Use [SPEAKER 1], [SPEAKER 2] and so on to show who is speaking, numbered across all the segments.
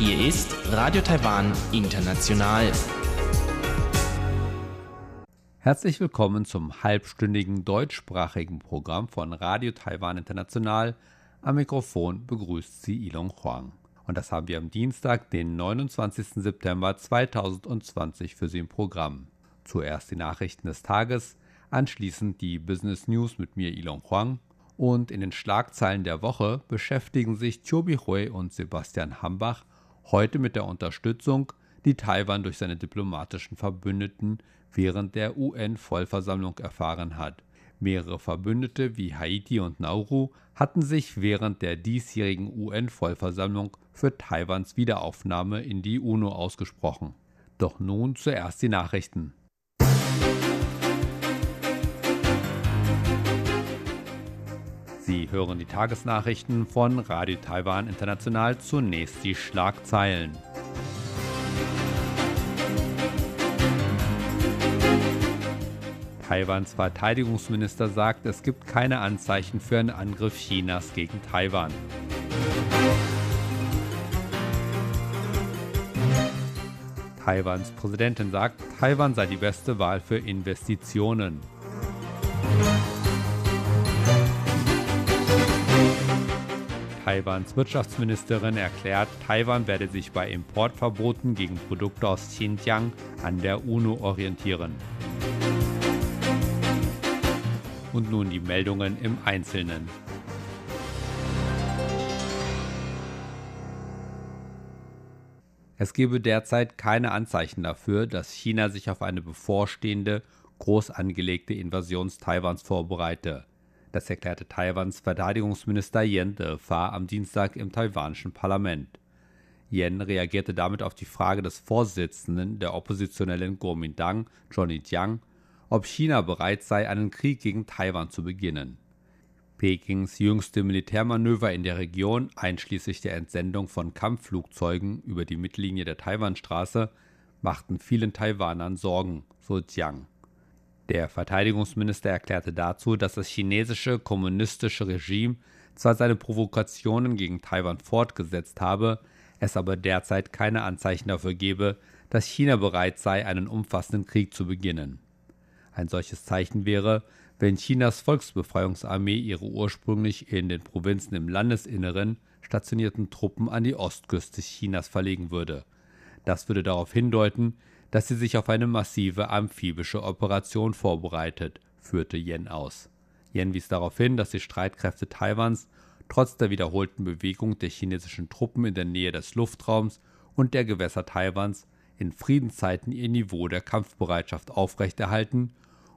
[SPEAKER 1] Hier ist Radio Taiwan International.
[SPEAKER 2] Herzlich willkommen zum halbstündigen deutschsprachigen Programm von Radio Taiwan International. Am Mikrofon begrüßt Sie Ilon Huang. Und das haben wir am Dienstag, den 29. September 2020 für Sie im Programm. Zuerst die Nachrichten des Tages, anschließend die Business News mit mir Ilon Huang und in den Schlagzeilen der Woche beschäftigen sich Chobi Hui und Sebastian Hambach heute mit der Unterstützung, die Taiwan durch seine diplomatischen Verbündeten während der UN-Vollversammlung erfahren hat. Mehrere Verbündete wie Haiti und Nauru hatten sich während der diesjährigen UN-Vollversammlung für Taiwans Wiederaufnahme in die UNO ausgesprochen. Doch nun zuerst die Nachrichten. Sie hören die Tagesnachrichten von Radio Taiwan International. Zunächst die Schlagzeilen. Taiwans Verteidigungsminister sagt, es gibt keine Anzeichen für einen Angriff Chinas gegen Taiwan. Taiwans Präsidentin sagt, Taiwan sei die beste Wahl für Investitionen. Taiwans Wirtschaftsministerin erklärt, Taiwan werde sich bei Importverboten gegen Produkte aus Xinjiang an der UNO orientieren. Und nun die Meldungen im Einzelnen. Es gebe derzeit keine Anzeichen dafür, dass China sich auf eine bevorstehende, groß angelegte Invasion Taiwans vorbereite. Das erklärte Taiwans Verteidigungsminister Yen Defa am Dienstag im taiwanischen Parlament. Yen reagierte damit auf die Frage des Vorsitzenden der oppositionellen Kuomintang, Johnny Jiang, ob China bereit sei, einen Krieg gegen Taiwan zu beginnen. Pekings jüngste Militärmanöver in der Region, einschließlich der Entsendung von Kampfflugzeugen über die Mittellinie der Taiwanstraße, machten vielen Taiwanern Sorgen, so Jiang. Der Verteidigungsminister erklärte dazu, dass das chinesische kommunistische Regime zwar seine Provokationen gegen Taiwan fortgesetzt habe, es aber derzeit keine Anzeichen dafür gebe, dass China bereit sei, einen umfassenden Krieg zu beginnen. Ein solches Zeichen wäre, wenn Chinas Volksbefreiungsarmee ihre ursprünglich in den Provinzen im Landesinneren stationierten Truppen an die Ostküste Chinas verlegen würde. Das würde darauf hindeuten, dass sie sich auf eine massive amphibische Operation vorbereitet, führte Yen aus. Yen wies darauf hin, dass die Streitkräfte Taiwans trotz der wiederholten Bewegung der chinesischen Truppen in der Nähe des Luftraums und der Gewässer Taiwans in Friedenszeiten ihr Niveau der Kampfbereitschaft aufrechterhalten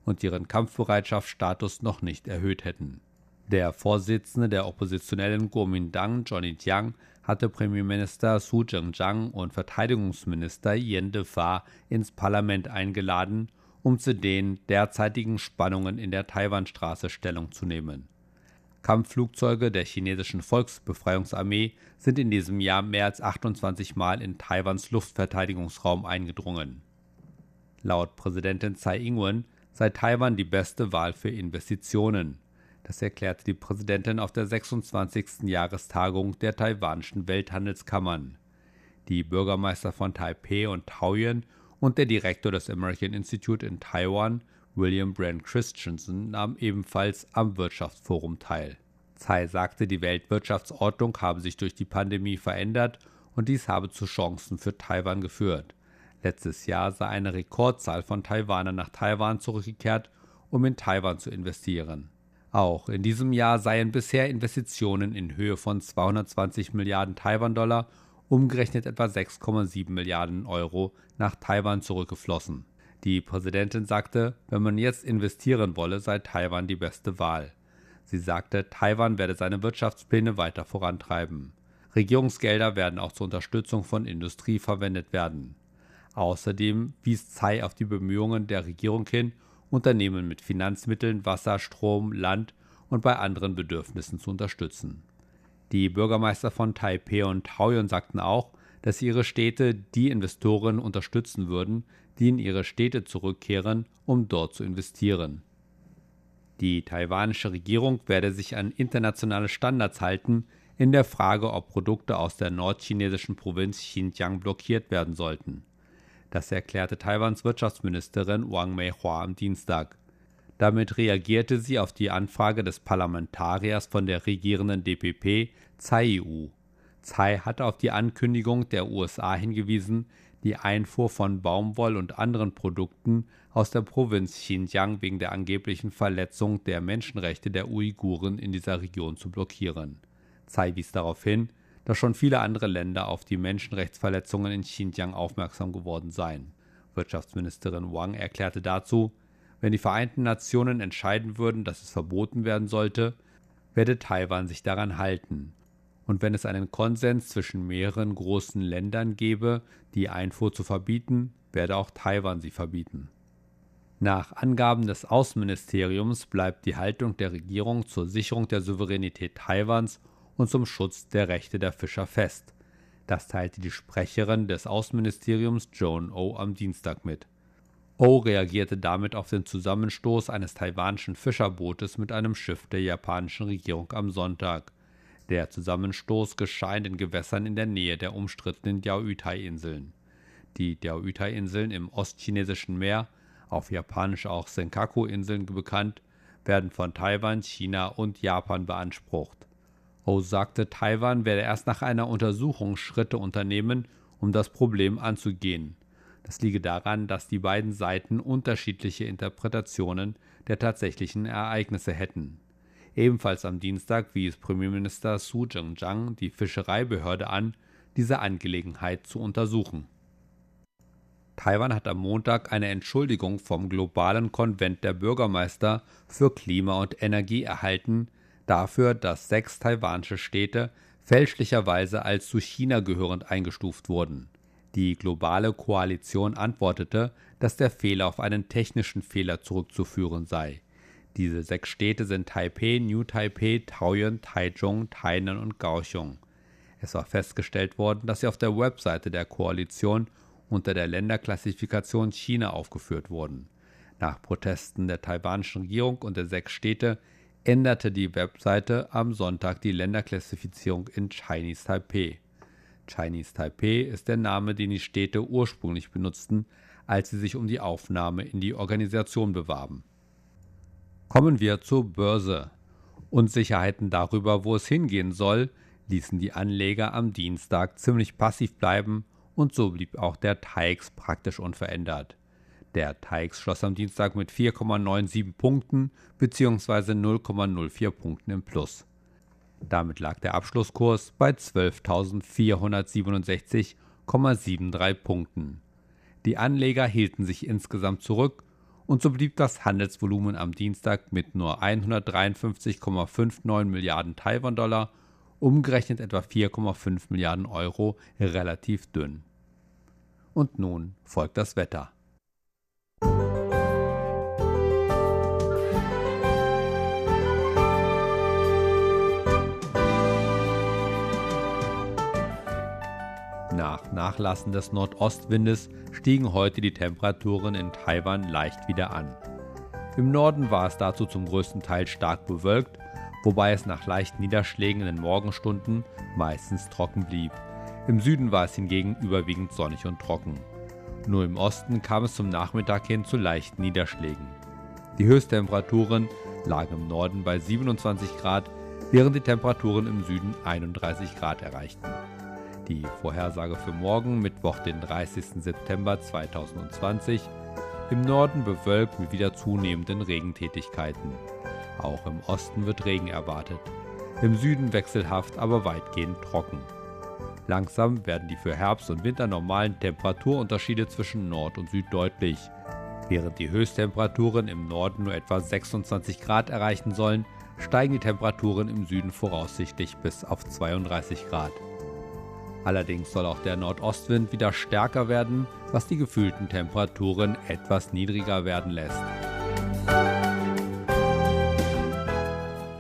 [SPEAKER 2] und ihren Kampfbereitschaftsstatus noch nicht erhöht hätten. Der Vorsitzende der oppositionellen Kuomintang, Johnny Jiang, hatte Premierminister Su Zhengzhang und Verteidigungsminister Yen Defa ins Parlament eingeladen, um zu den derzeitigen Spannungen in der Taiwanstraße Stellung zu nehmen. Kampfflugzeuge der chinesischen Volksbefreiungsarmee sind in diesem Jahr mehr als 28 Mal in Taiwans Luftverteidigungsraum eingedrungen. Laut Präsidentin Tsai Ing-wen sei Taiwan die beste Wahl für Investitionen. Das erklärte die Präsidentin auf der 26. Jahrestagung der taiwanischen Welthandelskammern. Die Bürgermeister von Taipei und Taoyuan und der Direktor des American Institute in Taiwan, William Brand Christensen, nahmen ebenfalls am Wirtschaftsforum teil. Tsai sagte, die Weltwirtschaftsordnung habe sich durch die Pandemie verändert und dies habe zu Chancen für Taiwan geführt. Letztes Jahr sei eine Rekordzahl von Taiwanern nach Taiwan zurückgekehrt, um in Taiwan zu investieren. Auch in diesem Jahr seien bisher Investitionen in Höhe von 220 Milliarden Taiwan-Dollar, umgerechnet etwa 6,7 Milliarden Euro, nach Taiwan zurückgeflossen. Die Präsidentin sagte, wenn man jetzt investieren wolle, sei Taiwan die beste Wahl. Sie sagte, Taiwan werde seine Wirtschaftspläne weiter vorantreiben. Regierungsgelder werden auch zur Unterstützung von Industrie verwendet werden. Außerdem wies Tsai auf die Bemühungen der Regierung hin, Unternehmen mit Finanzmitteln, Wasser, Strom, Land und bei anderen Bedürfnissen zu unterstützen. Die Bürgermeister von Taipei und Taoyuan sagten auch, dass ihre Städte die Investoren unterstützen würden, die in ihre Städte zurückkehren, um dort zu investieren. Die taiwanische Regierung werde sich an internationale Standards halten, in der Frage, ob Produkte aus der nordchinesischen Provinz Xinjiang blockiert werden sollten. Das erklärte Taiwans Wirtschaftsministerin Wang Meihua am Dienstag. Damit reagierte sie auf die Anfrage des Parlamentariers von der regierenden DPP, Tsai Wu. Tsai hatte auf die Ankündigung der USA hingewiesen, die Einfuhr von Baumwoll und anderen Produkten aus der Provinz Xinjiang wegen der angeblichen Verletzung der Menschenrechte der Uiguren in dieser Region zu blockieren. Tsai wies darauf hin, dass schon viele andere Länder auf die Menschenrechtsverletzungen in Xinjiang aufmerksam geworden seien. Wirtschaftsministerin Wang erklärte dazu, wenn die Vereinten Nationen entscheiden würden, dass es verboten werden sollte, werde Taiwan sich daran halten. Und wenn es einen Konsens zwischen mehreren großen Ländern gäbe, die Einfuhr zu verbieten, werde auch Taiwan sie verbieten. Nach Angaben des Außenministeriums bleibt die Haltung der Regierung zur Sicherung der Souveränität Taiwans und zum Schutz der Rechte der Fischer fest. Das teilte die Sprecherin des Außenministeriums Joan O am Dienstag mit. O reagierte damit auf den Zusammenstoß eines taiwanischen Fischerbootes mit einem Schiff der japanischen Regierung am Sonntag. Der Zusammenstoß geschah in den Gewässern in der Nähe der umstrittenen Diaoyutai-Inseln. Die Diaoyutai-Inseln im ostchinesischen Meer, auf Japanisch auch Senkaku-Inseln bekannt, werden von Taiwan, China und Japan beansprucht. O sagte, Taiwan werde erst nach einer Untersuchung Schritte unternehmen, um das Problem anzugehen. Das liege daran, dass die beiden Seiten unterschiedliche Interpretationen der tatsächlichen Ereignisse hätten. Ebenfalls am Dienstag wies Premierminister Su Zhenjiang die Fischereibehörde an, diese Angelegenheit zu untersuchen. Taiwan hat am Montag eine Entschuldigung vom globalen Konvent der Bürgermeister für Klima und Energie erhalten, dafür, dass sechs taiwanische Städte fälschlicherweise als zu China gehörend eingestuft wurden. Die globale Koalition antwortete, dass der Fehler auf einen technischen Fehler zurückzuführen sei. Diese sechs Städte sind Taipei, New Taipei, Taoyuan, Taichung, Tainan und Kaohsiung. Es war festgestellt worden, dass sie auf der Webseite der Koalition unter der Länderklassifikation China aufgeführt wurden. Nach Protesten der taiwanischen Regierung und der sechs Städte änderte die Webseite am Sonntag die Länderklassifizierung in Chinese Taipei. Chinese Taipei ist der Name, den die Städte ursprünglich benutzten, als sie sich um die Aufnahme in die Organisation bewarben. Kommen wir zur Börse. Unsicherheiten darüber, wo es hingehen soll, ließen die Anleger am Dienstag ziemlich passiv bleiben und so blieb auch der TAIX praktisch unverändert. Der TAIX schloss am Dienstag mit 4,97 Punkten bzw. 0,04 Punkten im Plus. Damit lag der Abschlusskurs bei 12.467,73 Punkten. Die Anleger hielten sich insgesamt zurück und so blieb das Handelsvolumen am Dienstag mit nur 153,59 Milliarden Taiwan-Dollar, umgerechnet etwa 4,5 Milliarden Euro, relativ dünn. Und nun folgt das Wetter. Nachlassen des Nordostwindes stiegen heute die Temperaturen in Taiwan leicht wieder an. Im Norden war es dazu zum größten Teil stark bewölkt, wobei es nach leichten Niederschlägen in den Morgenstunden meistens trocken blieb. Im Süden war es hingegen überwiegend sonnig und trocken. Nur im Osten kam es zum Nachmittag hin zu leichten Niederschlägen. Die Höchsttemperaturen lagen im Norden bei 27 Grad, während die Temperaturen im Süden 31 Grad erreichten. Die Vorhersage für morgen, Mittwoch, den 30. September 2020. Im Norden bewölkt mit wieder zunehmenden Regentätigkeiten. Auch im Osten wird Regen erwartet. Im Süden wechselhaft, aber weitgehend trocken. Langsam werden die für Herbst und Winter normalen Temperaturunterschiede zwischen Nord und Süd deutlich. Während die Höchsttemperaturen im Norden nur etwa 26 Grad erreichen sollen, steigen die Temperaturen im Süden voraussichtlich bis auf 32 Grad. Allerdings soll auch der Nordostwind wieder stärker werden, was die gefühlten Temperaturen etwas niedriger werden lässt.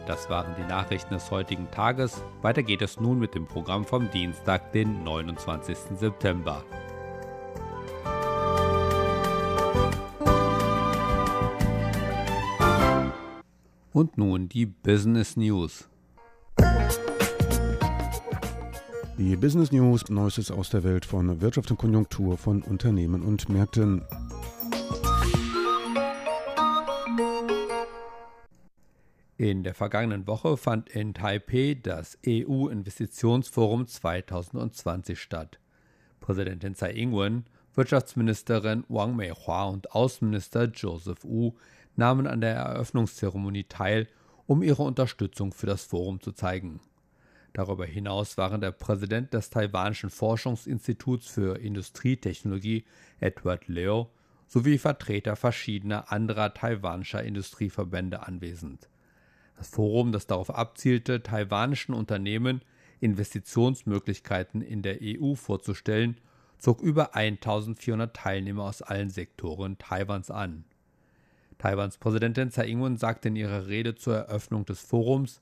[SPEAKER 2] Das waren die Nachrichten des heutigen Tages. Weiter geht es nun mit dem Programm vom Dienstag, den 29. September. Und nun die Business News.
[SPEAKER 3] Die Business News, Neuestes aus der Welt von Wirtschaft und Konjunktur von Unternehmen und Märkten.
[SPEAKER 2] In der vergangenen Woche fand in Taipei das EU-Investitionsforum 2020 statt. Präsidentin Tsai Ing-wen, Wirtschaftsministerin Wang Meihua und Außenminister Joseph Wu nahmen an der Eröffnungszeremonie teil, um ihre Unterstützung für das Forum zu zeigen. Darüber hinaus waren der Präsident des taiwanischen Forschungsinstituts für Industrietechnologie Edward Leo sowie Vertreter verschiedener anderer taiwanischer Industrieverbände anwesend. Das Forum, das darauf abzielte, taiwanischen Unternehmen Investitionsmöglichkeiten in der EU vorzustellen, zog über 1400 Teilnehmer aus allen Sektoren Taiwans an. Taiwans Präsidentin Tsai Ing-wen sagte in ihrer Rede zur Eröffnung des Forums,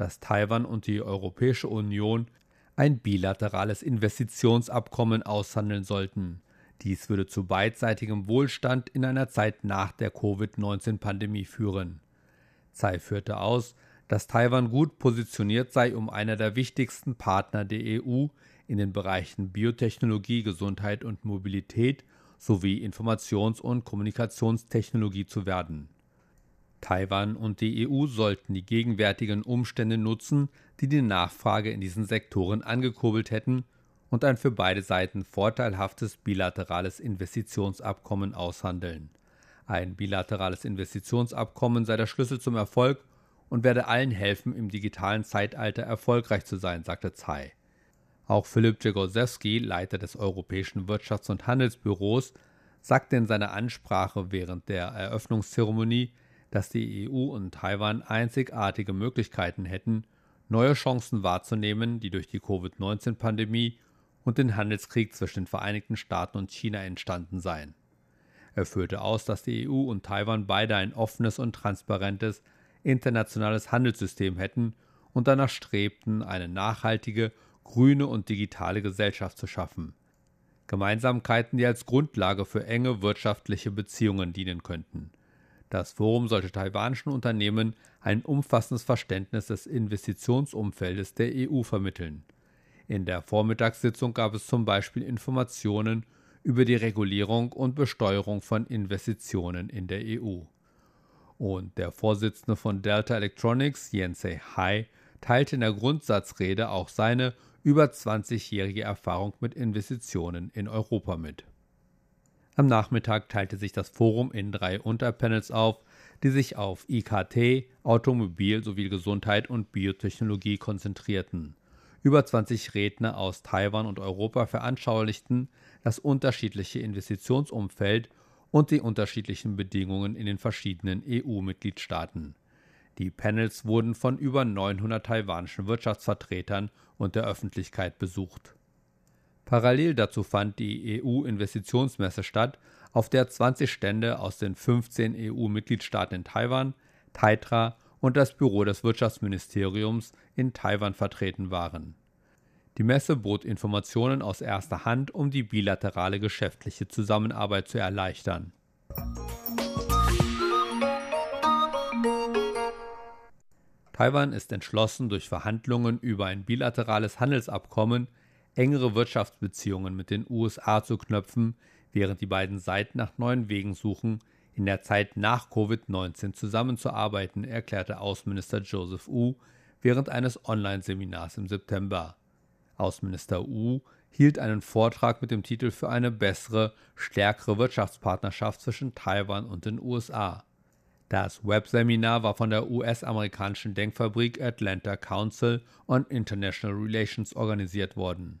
[SPEAKER 2] dass Taiwan und die Europäische Union ein bilaterales Investitionsabkommen aushandeln sollten. Dies würde zu beidseitigem Wohlstand in einer Zeit nach der Covid-19-Pandemie führen. Tsai führte aus, dass Taiwan gut positioniert sei, um einer der wichtigsten Partner der EU in den Bereichen Biotechnologie, Gesundheit und Mobilität sowie Informations- und Kommunikationstechnologie zu werden. Taiwan und die EU sollten die gegenwärtigen Umstände nutzen, die die Nachfrage in diesen Sektoren angekurbelt hätten und ein für beide Seiten vorteilhaftes bilaterales Investitionsabkommen aushandeln. Ein bilaterales Investitionsabkommen sei der Schlüssel zum Erfolg und werde allen helfen, im digitalen Zeitalter erfolgreich zu sein, sagte Tsai. Auch Philipp Jagorzewski, Leiter des Europäischen Wirtschafts- und Handelsbüros, sagte in seiner Ansprache während der Eröffnungszeremonie, dass die EU und Taiwan einzigartige Möglichkeiten hätten, neue Chancen wahrzunehmen, die durch die Covid-19-Pandemie und den Handelskrieg zwischen den Vereinigten Staaten und China entstanden seien. Er führte aus, dass die EU und Taiwan beide ein offenes und transparentes internationales Handelssystem hätten und danach strebten, eine nachhaltige, grüne und digitale Gesellschaft zu schaffen. Gemeinsamkeiten, die als Grundlage für enge wirtschaftliche Beziehungen dienen könnten. Das Forum sollte taiwanischen Unternehmen ein umfassendes Verständnis des Investitionsumfeldes der EU vermitteln. In der Vormittagssitzung gab es zum Beispiel Informationen über die Regulierung und Besteuerung von Investitionen in der EU. Und der Vorsitzende von Delta Electronics, Jensei Hai, teilte in der Grundsatzrede auch seine über 20-jährige Erfahrung mit Investitionen in Europa mit. Am Nachmittag teilte sich das Forum in drei Unterpanels auf, die sich auf IKT, Automobil sowie Gesundheit und Biotechnologie konzentrierten. Über 20 Redner aus Taiwan und Europa veranschaulichten das unterschiedliche Investitionsumfeld und die unterschiedlichen Bedingungen in den verschiedenen EU-Mitgliedstaaten. Die Panels wurden von über 900 taiwanischen Wirtschaftsvertretern und der Öffentlichkeit besucht. Parallel dazu fand die EU-Investitionsmesse statt, auf der 20 Stände aus den 15 EU-Mitgliedstaaten in Taiwan, Taitra und das Büro des Wirtschaftsministeriums in Taiwan vertreten waren. Die Messe bot Informationen aus erster Hand, um die bilaterale geschäftliche Zusammenarbeit zu erleichtern. Taiwan ist entschlossen, durch Verhandlungen über ein bilaterales Handelsabkommen engere Wirtschaftsbeziehungen mit den USA zu knöpfen, während die beiden Seiten nach neuen Wegen suchen, in der Zeit nach Covid-19 zusammenzuarbeiten, erklärte Außenminister Joseph Wu während eines Online-Seminars im September. Außenminister Wu hielt einen Vortrag mit dem Titel für eine bessere, stärkere Wirtschaftspartnerschaft zwischen Taiwan und den USA. Das Webseminar war von der US-amerikanischen Denkfabrik Atlanta Council on International Relations organisiert worden.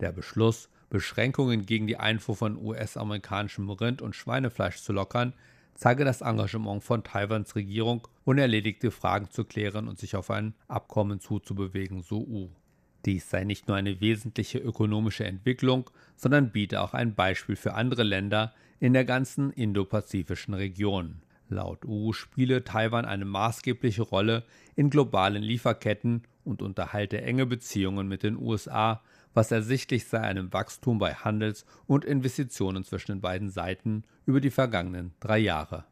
[SPEAKER 2] Der Beschluss, Beschränkungen gegen die Einfuhr von US-amerikanischem Rind- und Schweinefleisch zu lockern, zeige das Engagement von Taiwans Regierung, unerledigte Fragen zu klären und sich auf ein Abkommen zuzubewegen, so U. Dies sei nicht nur eine wesentliche ökonomische Entwicklung, sondern biete auch ein Beispiel für andere Länder in der ganzen indopazifischen Region. Laut U spiele Taiwan eine maßgebliche Rolle in globalen Lieferketten und unterhalte enge Beziehungen mit den USA, was ersichtlich sei einem Wachstum bei Handels- und Investitionen zwischen den beiden Seiten über die vergangenen drei Jahre.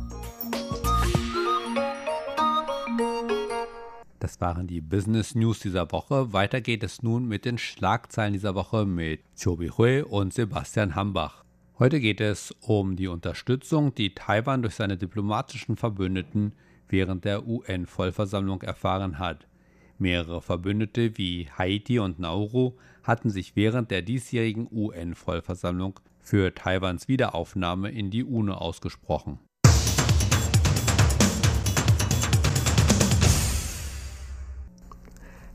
[SPEAKER 2] Das waren die Business News dieser Woche. Weiter geht es nun mit den Schlagzeilen dieser Woche mit Chobi Hui und Sebastian Hambach. Heute geht es um die Unterstützung, die Taiwan durch seine diplomatischen Verbündeten während der UN-Vollversammlung erfahren hat. Mehrere Verbündete wie Haiti und Nauru hatten sich während der diesjährigen UN-Vollversammlung für Taiwans Wiederaufnahme in die UNO ausgesprochen.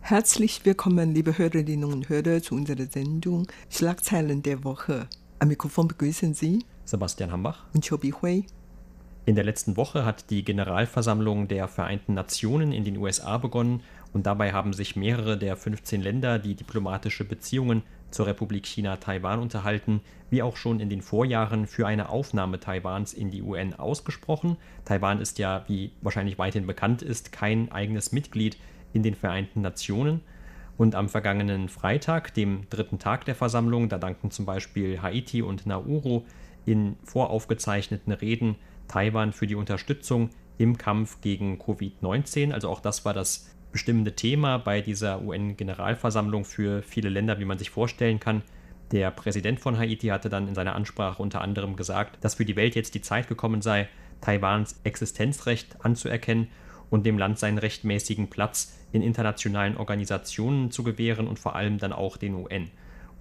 [SPEAKER 4] Herzlich willkommen, liebe Hörerinnen und Hörer, zu unserer Sendung Schlagzeilen der Woche. Am Mikrofon begrüßen Sie
[SPEAKER 5] Sebastian Hambach
[SPEAKER 4] und Chobi Hui.
[SPEAKER 5] In der letzten Woche hat die Generalversammlung der Vereinten Nationen in den USA begonnen und dabei haben sich mehrere der 15 Länder, die diplomatische Beziehungen zur Republik China Taiwan unterhalten, wie auch schon in den Vorjahren für eine Aufnahme Taiwans in die UN ausgesprochen. Taiwan ist ja, wie wahrscheinlich weithin bekannt ist, kein eigenes Mitglied in den Vereinten Nationen. Und am vergangenen Freitag, dem dritten Tag der Versammlung, da danken zum Beispiel Haiti und Nauru in voraufgezeichneten Reden Taiwan für die Unterstützung im Kampf gegen Covid-19. Also auch das war das bestimmende Thema bei dieser UN-Generalversammlung für viele Länder, wie man sich vorstellen kann. Der Präsident von Haiti hatte dann in seiner Ansprache unter anderem gesagt, dass für die Welt jetzt die Zeit gekommen sei, Taiwans Existenzrecht anzuerkennen und dem Land seinen rechtmäßigen Platz in internationalen Organisationen zu gewähren und vor allem dann auch den UN.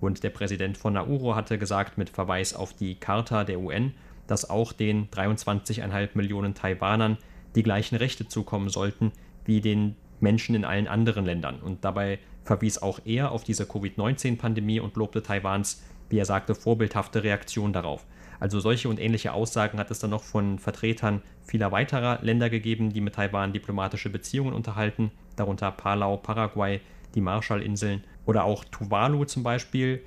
[SPEAKER 5] Und der Präsident von Nauru hatte gesagt, mit Verweis auf die Charta der UN, dass auch den 23,5 Millionen Taiwanern die gleichen Rechte zukommen sollten wie den Menschen in allen anderen Ländern. Und dabei verwies auch er auf diese Covid-19-Pandemie und lobte Taiwans, wie er sagte, vorbildhafte Reaktion darauf. Also solche und ähnliche Aussagen hat es dann noch von Vertretern vieler weiterer Länder gegeben, die mit Taiwan diplomatische Beziehungen unterhalten, darunter Palau, Paraguay, die Marshallinseln oder auch Tuvalu zum Beispiel.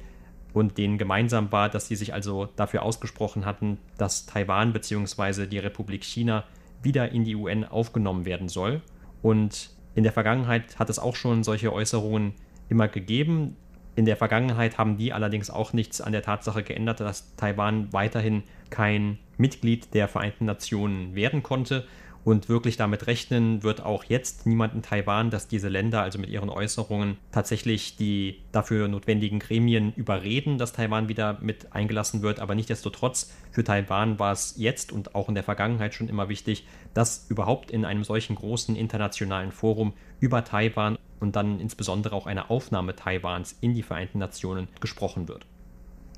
[SPEAKER 5] Und denen gemeinsam war, dass sie sich also dafür ausgesprochen hatten, dass Taiwan bzw. die Republik China wieder in die UN aufgenommen werden soll. Und in der Vergangenheit hat es auch schon solche Äußerungen immer gegeben. In der Vergangenheit haben die allerdings auch nichts an der Tatsache geändert, dass Taiwan weiterhin kein Mitglied der Vereinten Nationen werden konnte. Und wirklich damit rechnen wird auch jetzt niemand in Taiwan, dass diese Länder also mit ihren Äußerungen tatsächlich die dafür notwendigen Gremien überreden, dass Taiwan wieder mit eingelassen wird. Aber nichtdestotrotz, für Taiwan war es jetzt und auch in der Vergangenheit schon immer wichtig, dass überhaupt in einem solchen großen internationalen Forum über Taiwan und dann insbesondere auch eine Aufnahme Taiwans in die Vereinten Nationen gesprochen wird.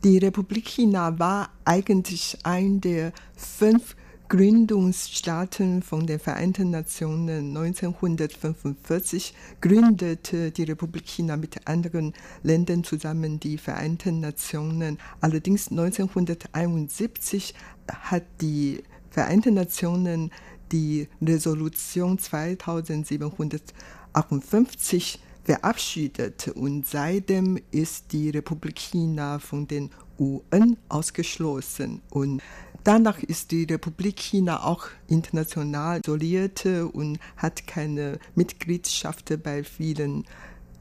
[SPEAKER 4] Die Republik China war eigentlich ein der fünf Gründungsstaaten von den Vereinten Nationen 1945 gründete die Republik China mit anderen Ländern zusammen die Vereinten Nationen. Allerdings 1971 hat die Vereinten Nationen die Resolution 2758 verabschiedet und seitdem ist die Republik China von den UN ausgeschlossen und Danach ist die Republik China auch international isoliert und hat keine Mitgliedschaft bei vielen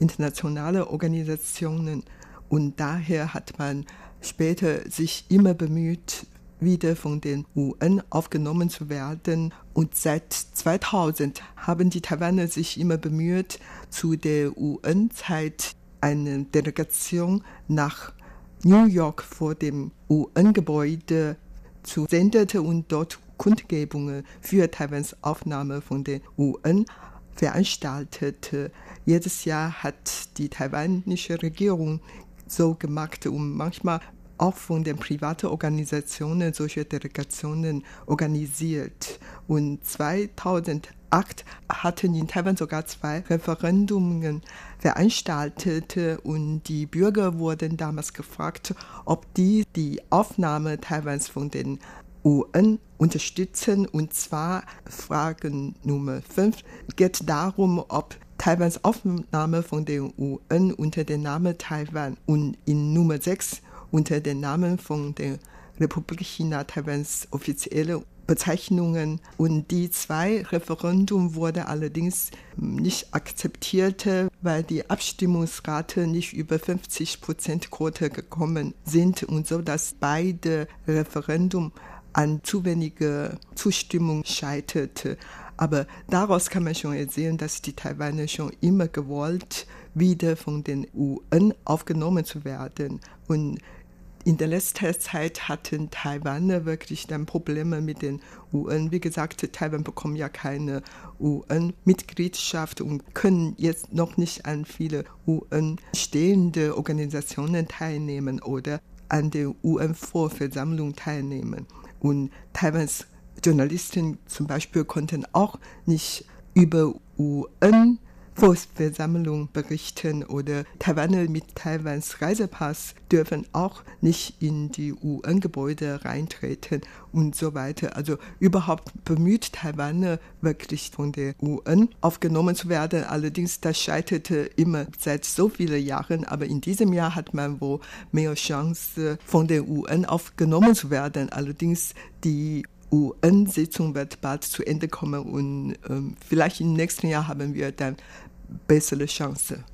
[SPEAKER 4] internationalen Organisationen. Und daher hat man später sich immer bemüht, wieder von den UN aufgenommen zu werden. Und seit 2000 haben die Taiwaner sich immer bemüht, zu der UN-Zeit eine Delegation nach New York vor dem UN-Gebäude zu sendete und dort Kundgebungen für Taiwans Aufnahme von der UN veranstaltete. Jedes Jahr hat die taiwanische Regierung so gemacht und manchmal auch von den privaten Organisationen solche Delegationen organisiert. Und 2008 hatten in Taiwan sogar zwei Referendungen veranstaltet und die Bürger wurden damals gefragt, ob die die Aufnahme Taiwans von den UN unterstützen. Und zwar Frage Nummer 5 geht darum, ob Taiwans Aufnahme von den UN unter dem Namen Taiwan und in Nummer 6 unter dem Namen von der Republik China Taiwans offizielle Bezeichnungen. Und die zwei Referendum wurde allerdings nicht akzeptiert, weil die Abstimmungsrate nicht über 50 Prozent Quote gekommen sind und so, dass beide Referendum an zu weniger Zustimmung scheiterte. Aber daraus kann man schon sehen, dass die Taiwaner schon immer gewollt, wieder von den UN aufgenommen zu werden. Und in der letzten Zeit hatten Taiwaner wirklich dann Probleme mit den UN. Wie gesagt, Taiwan bekommt ja keine UN-Mitgliedschaft und können jetzt noch nicht an viele UN-stehende Organisationen teilnehmen oder an der UN-Vorversammlung teilnehmen. Und Taiwans Journalisten zum Beispiel konnten auch nicht über UN Volksversammlung berichten oder Taiwaner mit Taiwans Reisepass dürfen auch nicht in die UN-Gebäude reintreten und so weiter. Also überhaupt bemüht Taiwaner wirklich von der UN aufgenommen zu werden. Allerdings das scheiterte immer seit so vielen Jahren, aber in diesem Jahr hat man wohl mehr Chance von der UN aufgenommen zu werden. Allerdings die UN-Sitzung wird bald zu Ende kommen und ähm, vielleicht im nächsten Jahr haben wir dann bessere Chance.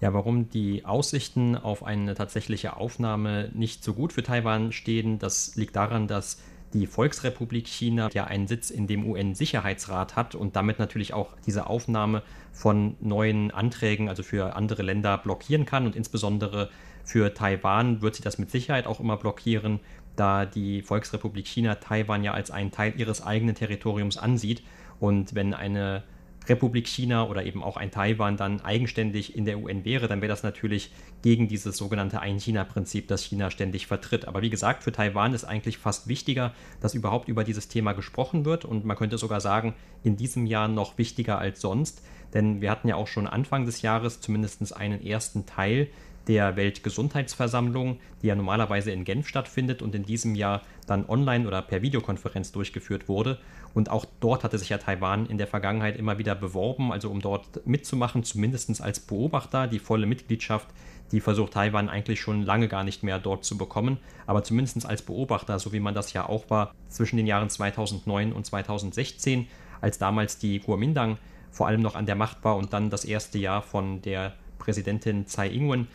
[SPEAKER 5] Ja, warum die Aussichten auf eine tatsächliche Aufnahme nicht so gut für Taiwan stehen, das liegt daran, dass die Volksrepublik China ja einen Sitz in dem UN-Sicherheitsrat hat und damit natürlich auch diese Aufnahme von neuen Anträgen, also für andere Länder, blockieren kann. Und insbesondere für Taiwan wird sie das mit Sicherheit auch immer blockieren, da die Volksrepublik China Taiwan ja als einen Teil ihres eigenen Territoriums ansieht. Und wenn eine Republik China oder eben auch ein Taiwan dann eigenständig in der UN wäre, dann wäre das natürlich gegen dieses sogenannte Ein-China-Prinzip, das China ständig vertritt. Aber wie gesagt, für Taiwan ist eigentlich fast wichtiger, dass überhaupt über dieses Thema gesprochen wird und man könnte sogar sagen, in diesem Jahr noch wichtiger als sonst. Denn wir hatten ja auch schon Anfang des Jahres zumindest einen ersten Teil der Weltgesundheitsversammlung, die ja normalerweise in Genf stattfindet und in diesem Jahr dann online oder per Videokonferenz durchgeführt wurde. Und auch dort hatte sich ja Taiwan in der Vergangenheit immer wieder beworben, also um dort mitzumachen, zumindest als Beobachter. Die volle Mitgliedschaft, die versucht Taiwan eigentlich schon lange gar nicht mehr dort zu bekommen, aber zumindest als Beobachter, so wie man das ja auch war zwischen den Jahren 2009 und 2016, als damals die Kuomintang vor allem noch an der Macht war und dann das erste Jahr von der Präsidentin Tsai Ing-wen,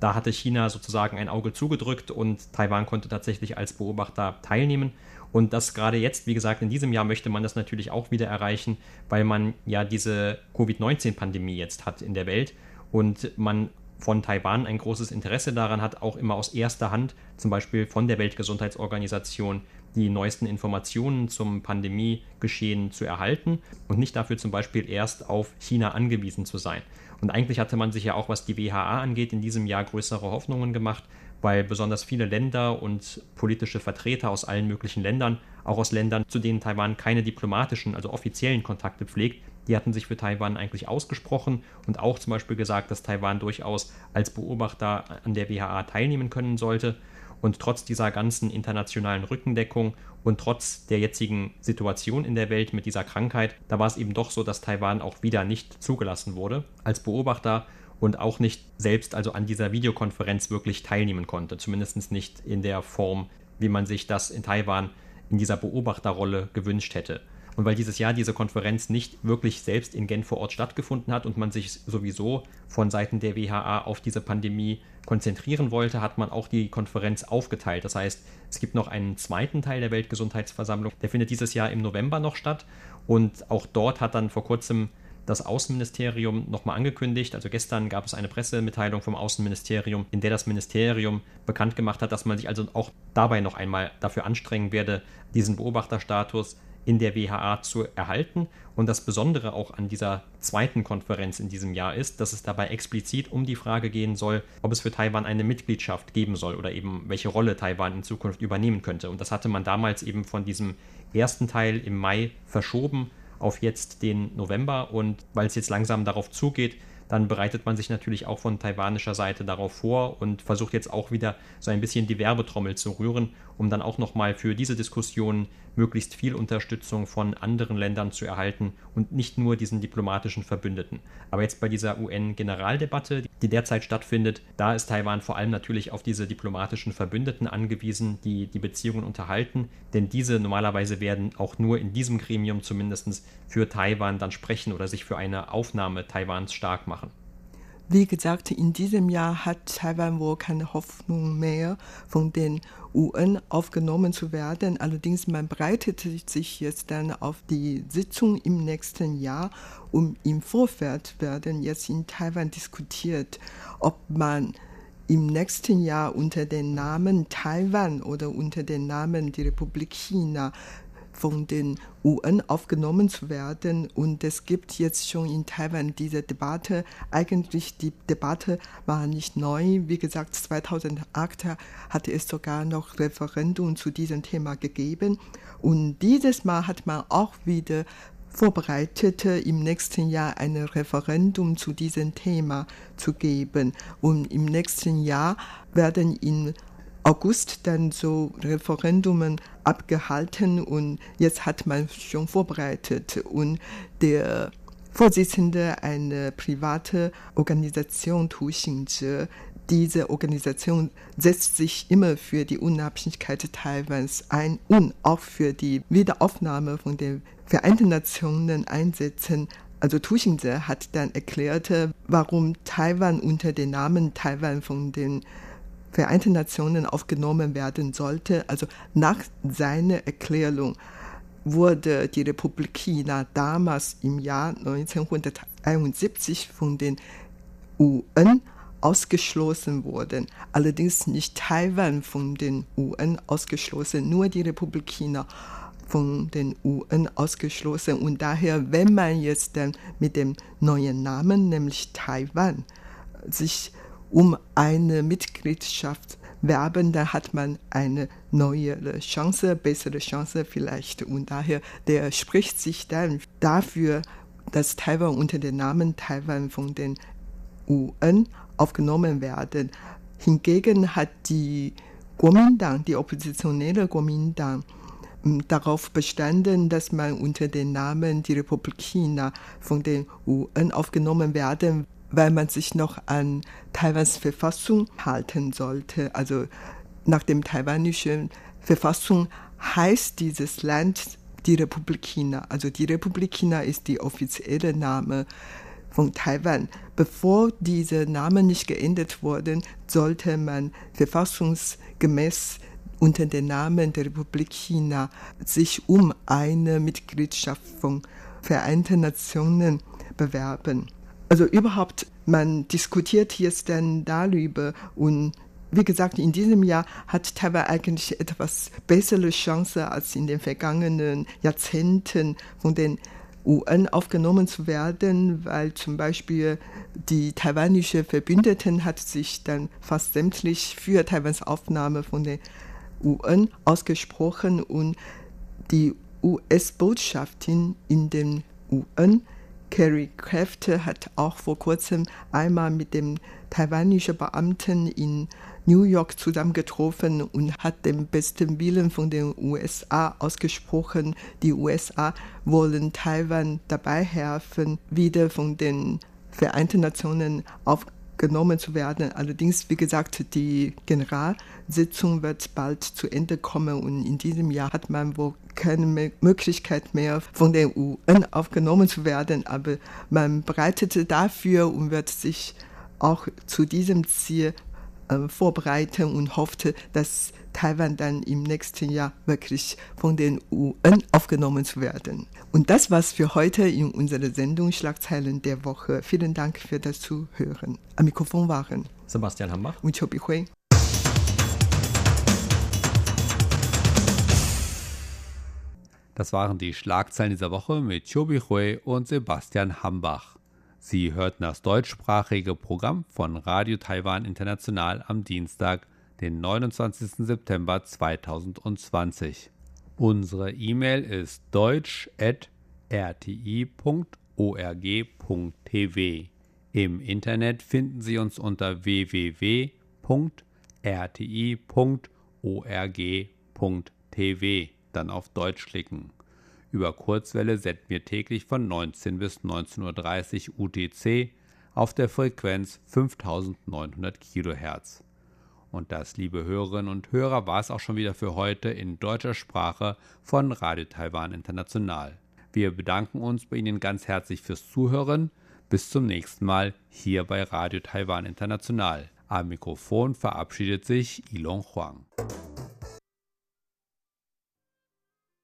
[SPEAKER 5] da hatte China sozusagen ein Auge zugedrückt und Taiwan konnte tatsächlich als Beobachter teilnehmen. Und das gerade jetzt, wie gesagt, in diesem Jahr möchte man das natürlich auch wieder erreichen, weil man ja diese Covid-19-Pandemie jetzt hat in der Welt und man von Taiwan ein großes Interesse daran hat, auch immer aus erster Hand, zum Beispiel von der Weltgesundheitsorganisation, die neuesten Informationen zum Pandemiegeschehen zu erhalten und nicht dafür zum Beispiel erst auf China angewiesen zu sein. Und eigentlich hatte man sich ja auch, was die WHA angeht, in diesem Jahr größere Hoffnungen gemacht, weil besonders viele Länder und politische Vertreter aus allen möglichen Ländern, auch aus Ländern, zu denen Taiwan keine diplomatischen, also offiziellen Kontakte pflegt, die hatten sich für Taiwan eigentlich ausgesprochen und auch zum Beispiel gesagt, dass Taiwan durchaus als Beobachter an der WHA teilnehmen können sollte. Und trotz dieser ganzen internationalen Rückendeckung und trotz der jetzigen Situation in der Welt mit dieser Krankheit, da war es eben doch so, dass Taiwan auch wieder nicht zugelassen wurde als Beobachter und auch nicht selbst also an dieser Videokonferenz wirklich teilnehmen konnte. Zumindest nicht in der Form, wie man sich das in Taiwan in dieser Beobachterrolle gewünscht hätte. Und weil dieses Jahr diese Konferenz nicht wirklich selbst in Genf vor Ort stattgefunden hat und man sich sowieso von Seiten der WHA auf diese Pandemie konzentrieren wollte, hat man auch die Konferenz aufgeteilt. Das heißt, es gibt noch einen zweiten Teil der Weltgesundheitsversammlung, der findet dieses Jahr im November noch statt. Und auch dort hat dann vor kurzem das Außenministerium nochmal angekündigt. Also gestern gab es eine Pressemitteilung vom Außenministerium, in der das Ministerium bekannt gemacht hat, dass man sich also auch dabei noch einmal dafür anstrengen werde, diesen Beobachterstatus in der WHA zu erhalten. Und das Besondere auch an dieser zweiten Konferenz in diesem Jahr ist, dass es dabei explizit um die Frage gehen soll, ob es für Taiwan eine Mitgliedschaft geben soll oder eben welche Rolle Taiwan in Zukunft übernehmen könnte. Und das hatte man damals eben von diesem ersten Teil im Mai verschoben auf jetzt den November. Und weil es jetzt langsam darauf zugeht, dann bereitet man sich natürlich auch von taiwanischer Seite darauf vor und versucht jetzt auch wieder so ein bisschen die Werbetrommel zu rühren, um dann auch nochmal für diese Diskussion möglichst viel Unterstützung von anderen Ländern zu erhalten und nicht nur diesen diplomatischen Verbündeten. Aber jetzt bei dieser UN-Generaldebatte, die derzeit stattfindet, da ist Taiwan vor allem natürlich auf diese diplomatischen Verbündeten angewiesen, die die Beziehungen unterhalten, denn diese normalerweise werden auch nur in diesem Gremium zumindest für Taiwan dann sprechen oder sich für eine Aufnahme Taiwans stark machen.
[SPEAKER 4] Wie gesagt, in diesem Jahr hat Taiwan wohl keine Hoffnung mehr, von den UN aufgenommen zu werden. Allerdings man breitet sich jetzt dann auf die Sitzung im nächsten Jahr und im Vorfeld werden jetzt in Taiwan diskutiert, ob man im nächsten Jahr unter dem Namen Taiwan oder unter dem Namen die Republik China von den UN aufgenommen zu werden. Und es gibt jetzt schon in Taiwan diese Debatte. Eigentlich die Debatte war nicht neu. Wie gesagt, 2008 hatte es sogar noch Referendum zu diesem Thema gegeben. Und dieses Mal hat man auch wieder vorbereitete, im nächsten Jahr ein Referendum zu diesem Thema zu geben. Und im nächsten Jahr werden in August dann so Referendumen abgehalten und jetzt hat man schon vorbereitet und der Vorsitzende einer privaten Organisation Tuxingzhe, diese Organisation setzt sich immer für die Unabhängigkeit Taiwans ein und auch für die Wiederaufnahme von den Vereinten Nationen einsetzen. Also Tuxingzhe hat dann erklärt, warum Taiwan unter dem Namen Taiwan von den Vereinten Nationen aufgenommen werden sollte. Also nach seiner Erklärung wurde die Republik China damals im Jahr 1971 von den UN ausgeschlossen worden. Allerdings nicht Taiwan von den UN ausgeschlossen, nur die Republik China von den UN ausgeschlossen. Und daher, wenn man jetzt dann mit dem neuen Namen, nämlich Taiwan, sich um eine Mitgliedschaft werben, dann hat man eine neue Chance, bessere Chance vielleicht. Und daher, der spricht sich dann dafür, dass Taiwan unter dem Namen Taiwan von den UN aufgenommen werden. Hingegen hat die Kuomintang, die oppositionelle Kuomintang, darauf bestanden, dass man unter dem Namen die Republik China von den UN aufgenommen werden weil man sich noch an Taiwans Verfassung halten sollte. Also nach dem taiwanischen Verfassung heißt dieses Land die Republik China. Also die Republik China ist die offizielle Name von Taiwan. Bevor diese Namen nicht geändert wurden, sollte man verfassungsgemäß unter dem Namen der Republik China sich um eine Mitgliedschaft von Vereinten Nationen bewerben. Also überhaupt, man diskutiert jetzt dann darüber und wie gesagt, in diesem Jahr hat Taiwan eigentlich etwas bessere Chance als in den vergangenen Jahrzehnten von den UN aufgenommen zu werden, weil zum Beispiel die taiwanische Verbündeten hat sich dann fast sämtlich für Taiwans Aufnahme von den UN ausgesprochen und die US-Botschaftin in den UN Carrie Kräfte hat auch vor kurzem einmal mit dem taiwanischen Beamten in New York zusammengetroffen und hat den besten Willen von den USA ausgesprochen. Die USA wollen Taiwan dabei helfen, wieder von den Vereinten Nationen auf genommen zu werden. Allerdings, wie gesagt, die Generalsitzung wird bald zu Ende kommen und in diesem Jahr hat man wohl keine Möglichkeit mehr, von der UN aufgenommen zu werden. Aber man bereitete dafür und wird sich auch zu diesem Ziel äh, vorbereiten und hoffte, dass Taiwan dann im nächsten Jahr wirklich von den UN aufgenommen zu werden. Und das war's für heute in unserer Sendung Schlagzeilen der Woche. Vielen Dank für das Zuhören. Am Mikrofon waren
[SPEAKER 5] Sebastian Hambach
[SPEAKER 4] und Chobi Hui.
[SPEAKER 2] Das waren die Schlagzeilen dieser Woche mit Chobi Hui und Sebastian Hambach. Sie hörten das deutschsprachige Programm von Radio Taiwan International am Dienstag, den 29. September 2020. Unsere E-Mail ist deutsch.rti.org.tv. Im Internet finden Sie uns unter www.rti.org.tv. Dann auf Deutsch klicken. Über Kurzwelle senden wir täglich von 19 bis 19.30 Uhr UTC auf der Frequenz 5900 kHz. Und das, liebe Hörerinnen und Hörer, war es auch schon wieder für heute in deutscher Sprache von Radio Taiwan International. Wir bedanken uns bei Ihnen ganz herzlich fürs Zuhören. Bis zum nächsten Mal hier bei Radio Taiwan International. Am Mikrofon verabschiedet sich Ilon Huang.